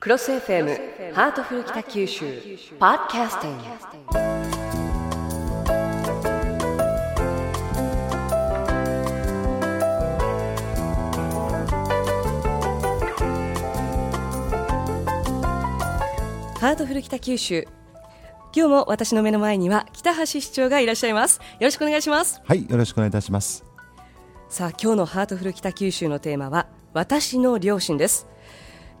クロス FM ハートフル北九州ポッドキャスティング。ハートフル北九州。今日も私の目の前には北橋市長がいらっしゃいます。よろしくお願いします。はいよろしくお願いいたします。さあ今日のハートフル北九州のテーマは私の両親です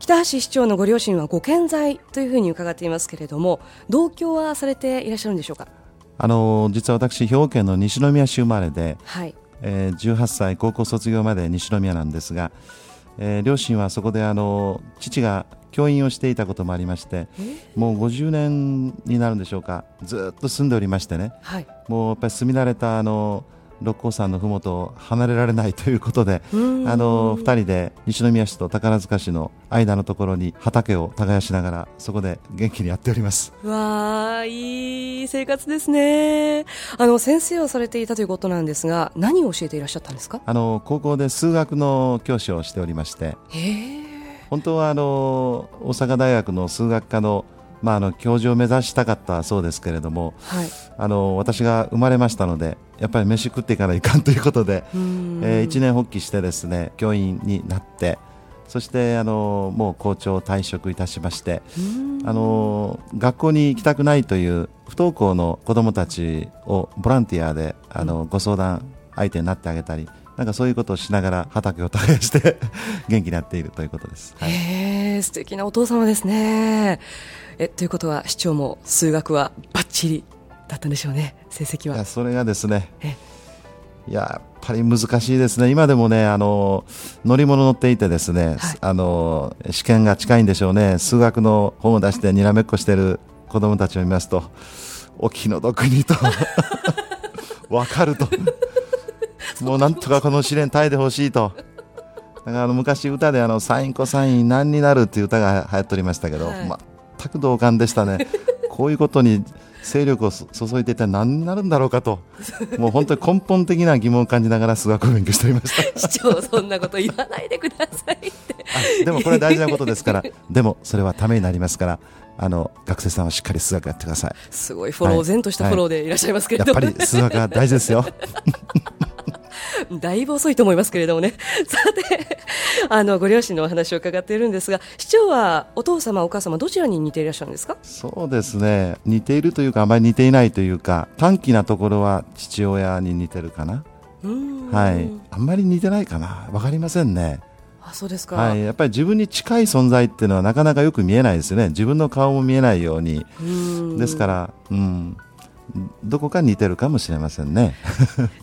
北橋市長のご両親はご健在というふうに伺っていますけれども同居はされていらっしゃるんでしょうか？あの実は私兵庫県の西宮市生まれで、はい。えー、18歳高校卒業まで西宮なんですが、えー、両親はそこであの父が教員をしていたこともありましてもう50年になるんでしょうか。ずっと住んでおりましてね、はい、もうやっぱり住み慣れたあの六甲山のふもとを離れられないということであの2人で西宮市と宝塚市の間のところに畑を耕しながらそこで元気にやっております。わあいい生活ですね。あの先生をされていたということなんですが何を教えていらっしゃったんですか？あの高校で数学の教師をしておりまして。本当はあの大阪大学の数学科のまあ、あの教授を目指したかったそうですけれども、はい、あの私が生まれましたのでやっぱり飯食っていかないかんということで、えー、一年発起してですね教員になってそしてあのもう校長退職いたしましてあの学校に行きたくないという不登校の子どもたちをボランティアであのご相談相手になってあげたりなんかそういうことをしながら畑を耕して 元気になっているということです。はい、へ素敵なお父様ですね。えということは市長も数学はバッチリだったんでしょうね成績は？それがですねやっぱり難しいですね。今でもねあの乗り物乗っていてですね、はい、あの試験が近いんでしょうね。数学の本を出してにらめっこしている子供たちを見ますとお気の毒にと 分かると。もうなんとかこの試練耐えてほしいと。だからあの昔歌であのサインコサイン何になるっていう歌が流行っておりましたけど、はい、全く同感でしたね。こういうことに勢力を 注いでいたら何になるんだろうかと。もう本当に根本的な疑問を感じながら数学を勉強しておりました。市長そんなこと言わないでくださいって。でもこれ大事なことですから。でもそれはためになりますから。あの学生さんはしっかり数学やってください。すごいフォロー、はい、然としたフォローでいらっしゃいますけれども、はい、やっぱり数学は大事ですよ だいぶ遅いと思いますけれどもね。さて、あの、ご両親のお話を伺っているんですが、市長はお父様、お母様、どちらに似ていらっしゃるんですか？そうですね。似ているというか、あまり似ていないというか、短気なところは父親に似てるかな。はい。あんまり似てないかな。わかりませんね。あそうですか、はい、やっぱり自分に近い存在っていうのはなかなかよく見えないですよね、自分の顔も見えないように、ですから、うん、どこか似てるかもしれませんね。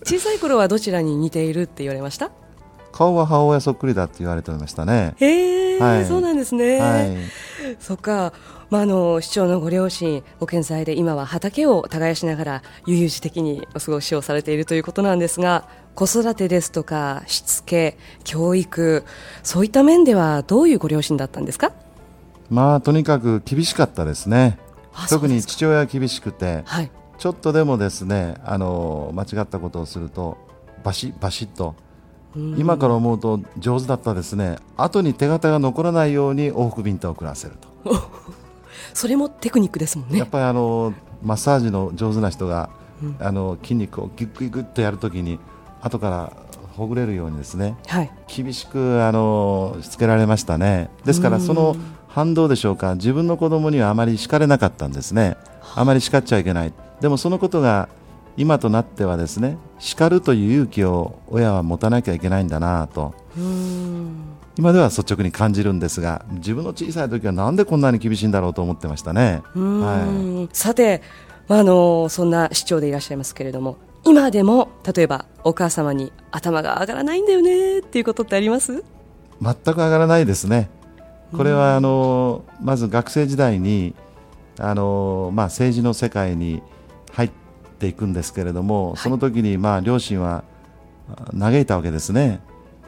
小さい頃はどちらに似ているって言われました？顔は母親そっくりだって言われてましたね。へえ、はい、そうなんですね、はい、そっか、まあ、あの市長のご両親ご健在で今は畑を耕しながら悠々自適にお過ごしをされているということなんですが子育てですとかしつけ教育そういった面ではどういうご両親だったんですか？まあとにかく厳しかったですね。特に父親は厳しくて、はい、ちょっとでもですねあの間違ったことをするとバシッバシッと。今から思うと上手だったですね。後に手形が残らないように往復ビンタを食らせると。それもテクニックですもんね。やっぱりあのマッサージの上手な人が、うん、あの筋肉をギュッギュッとやるときに後からほぐれるようにですね、はい、厳しくあのしつけられましたね。ですからその反動でしょうか。自分の子供にはあまり叱れなかったんですね。あまり叱っちゃいけないでもそのことが今となってはですね叱るという勇気を親は持たなきゃいけないんだなと。今では率直に感じるんですが自分の小さい時はなんでこんなに厳しいんだろうと思ってましたね、はい、さて、あのそんな市長でいらっしゃいますけれども今でも例えばお母様に頭が上がらないんだよねっていうことってあります？全く上がらないですね。これはあのまず学生時代にあの、まあ、政治の世界に入っていくんですけれども、その時にまあ両親は嘆いたわけですね。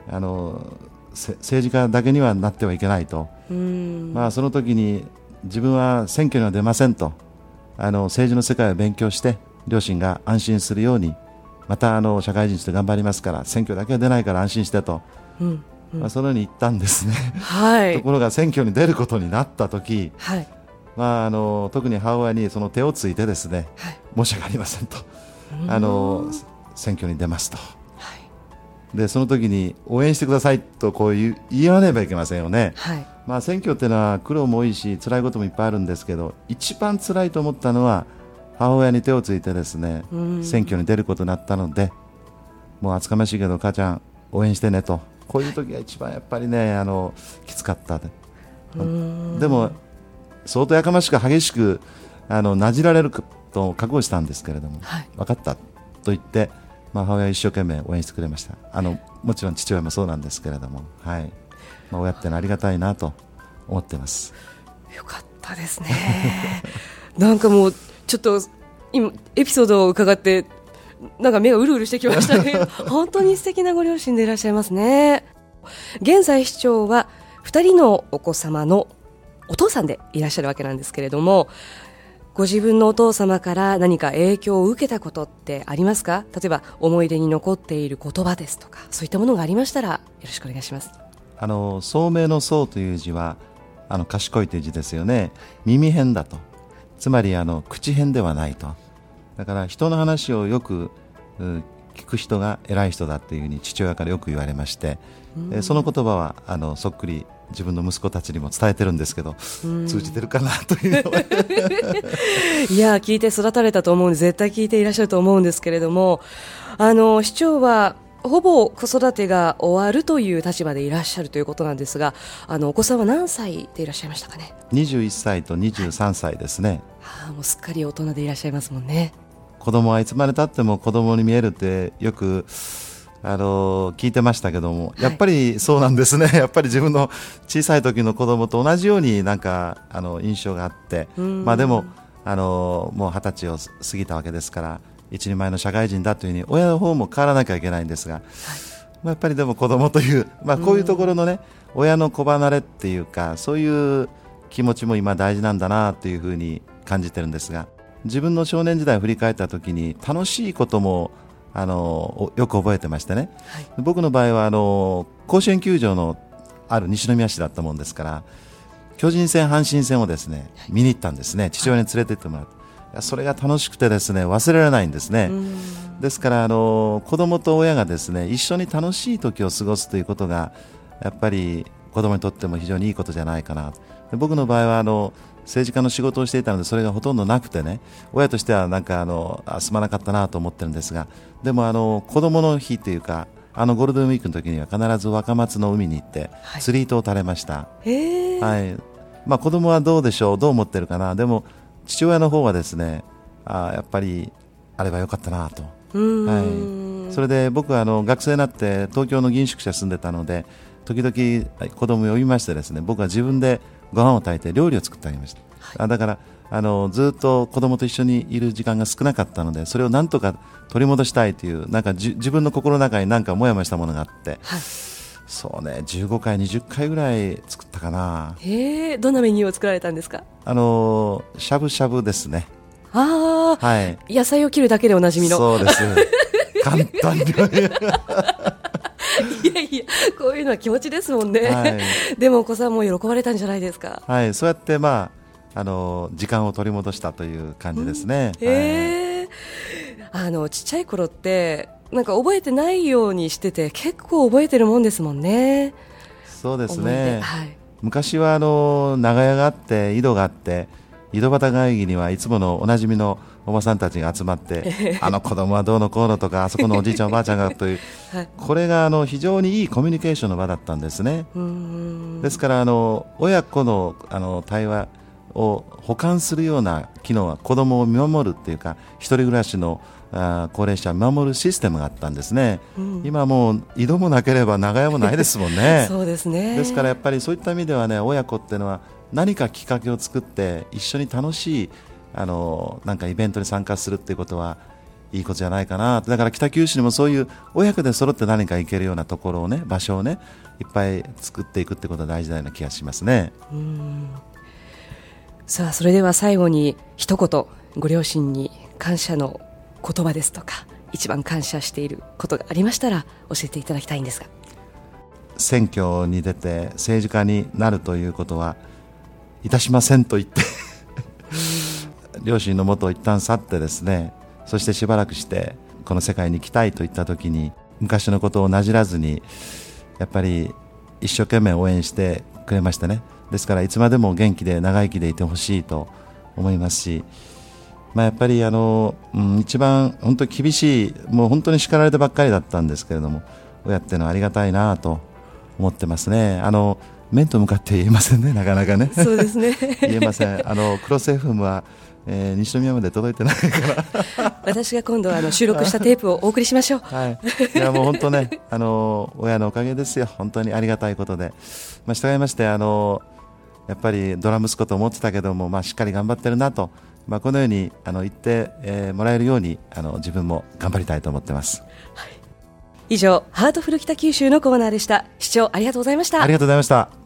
あの政治家だけにはなってはいけないと、まあ、その時に自分は選挙には出ませんと。あの政治の世界を勉強して両親が安心するようにまたあの社会人として頑張りますから選挙だけは出ないから安心してと、うん、まあ、そのように言ったんですね、はい、ところが選挙に出ることになった時、はいまあ、あの特に母親にその手をついてですね、はい、申し訳ありませんと。あの選挙に出ますと、はい、でその時に応援してくださいとこう言言わねばいけませんよね、はい。まあ、選挙っていうのは苦労も多いし辛いこともいっぱいあるんですけど一番辛いと思ったのは母親に手をついてですね選挙に出ることになったのでもう厚かましいけど母ちゃん応援してねと。こういう時が一番やっぱりねあのきつかったででも相当やかましく激しくあのなじられると覚悟したんですけれども、はい、分かったと言って、まあ、母親は一生懸命応援してくれました。あのもちろん父親もそうなんですけれども、はい。まあ、親ってのありがたいなと思ってます。よかったですね。なんかもうちょっと今エピソードを伺ってなんか目がうるうるしてきましたね。本当に素敵なご両親でいらっしゃいますね。現在市長は2人のお子様のお父さんでいらっしゃるわけなんですけれどもご自分のお父様から何か影響を受けたことってありますか？例えば思い出に残っている言葉ですとかそういったものがありましたらよろしくお願いします。あの聡明の聡という字はあの賢いという字ですよね。耳辺だと。つまりあの口辺ではないと。だから人の話をよく聞く人が偉い人だというふうに父親からよく言われまして、うん、その言葉はあのそっくり自分の息子たちにも伝えてるんですけど、通じてるかなという いや聞いて育たれたと思うんで絶対聞いていらっしゃると思うんですけれどもあの市長はほぼ子育てが終わるという立場でいらっしゃるということなんですがあのお子さんは何歳でいらっしゃいましたかね？21歳と23歳ですね、はあ、もうすっかり大人でいらっしゃいますもんね。子供はいつまでたっても子供に見えるってよくあの聞いてましたけども、やっぱりそうなんですね、やっぱり自分の小さい時の子供と同じようになんかあの印象があって、まあ、でもあのもう二十歳を過ぎたわけですから一人前の社会人だというふうに親の方も変わらなきゃいけないんですが、はい、まあ、やっぱりでも子供という、まあ、こういうところのね親の子離れっていうかそういう気持ちも今大事なんだなというふうに感じてるんですが自分の少年時代を振り返った時に楽しいこともあのよく覚えてましてね、はい、僕の場合はあの甲子園球場のある西宮市だったもんですから巨人戦、阪神戦をですね見に行ったんですね。父親に連れて行ってもらって。それが楽しくてですね忘れられないんですね。ですからあの子供と親がですね一緒に楽しい時を過ごすということがやっぱり子供にとっても非常にいいことじゃないかな。僕の場合はあの政治家の仕事をしていたのでそれがほとんどなくてね親としてはなんかあのすまなかったなと思ってるんですがでもあの子供の日というかあのゴールデンウィークの時には必ず若松の海に行って釣り糸を垂れました、はい、はい、まあ、子供はどうでしょう？どう思ってるかな？でも父親の方はですねあやっぱりあればよかったなと、はい、それで僕はあの学生になって東京の銀宿舎住んでたので時々子供を呼びましてですね僕は自分でご飯を炊いて料理を作ってあげました、はい、だからあのずっと子供と一緒にいる時間が少なかったのでそれをなんとか取り戻したいというなんか自分の心の中になんかもやもやしたものがあって、はい、そうね15回20回ぐらい作ったかな。へえどんなメニューを作られたんですか？あのしゃぶしゃぶですね。ああ、はい、野菜を切るだけでおなじみの。そうです。簡単にいやいや、こういうのは気持ちですもんね、はい、でもお子さんも喜ばれたんじゃないですか。はい、そうやって、まあ、あの時間を取り戻したという感じですね。うえ、はい、あのちっちゃい頃ってなんか覚えてないようにしてて結構覚えてるもんですもんね。そうですね。はい、昔はあの長屋があって井戸があって井戸端会議にはいつものおなじみのおばさんたちが集まって あの子供はどうのこうのとかあそこのおじいちゃんおばあちゃんがという、はい、これがあの非常にいいコミュニケーションの場だったんですね。ですからあの親子のあの対話を補完するような機能は子供を見守るっていうか一人暮らしのあ高齢者を見守るシステムがあったんですね、うん、今もう井戸もなければ長屋もないですもんね。そうですね。ですからやっぱりそういった意味ではね親子っていうのは何かきっかけを作って一緒に楽しいあのなんかイベントに参加するっていうことはいいことじゃないかなだから北九州にもそういう親子で揃って何か行けるようなところをね場所をねいっぱい作っていくってことが大事なような気がしますね。さあそれでは最後に一言ご両親に感謝の言葉ですとか一番感謝していることがありましたら教えていただきたいんですが。選挙に出て政治家になるということはいたしませんと言って両親のもとを一旦去ってですねそしてしばらくしてこの世界に来たいといった時に昔のことをなじらずにやっぱり一生懸命応援してくれましたねですからいつまでも元気で長生きでいてほしいと思いますし、まあ、やっぱりあの、うん、一番本当に厳しいもう本当に叱られてばっかりだったんですけれども親っていうのはありがたいなと思ってますね。あの面と向かって言えませんね、なかなかね。そうですね。言えません。あのクロス FM は、えー、西宮まで届いてないから私が今度あの収録したテープをお送りしましょう。はい。いやもう本当ね、あの親のおかげですよ。本当にありがたいことで。まあ従いましてあのやっぱりドラ息子と思ってたけども、まあしっかり頑張ってるなと。まあこのようにあの言って、えー、もらえるようにあの自分も頑張りたいと思ってます。はい以上ハートフル北九州のコーナーでした視聴ありがとうございましたありがとうございました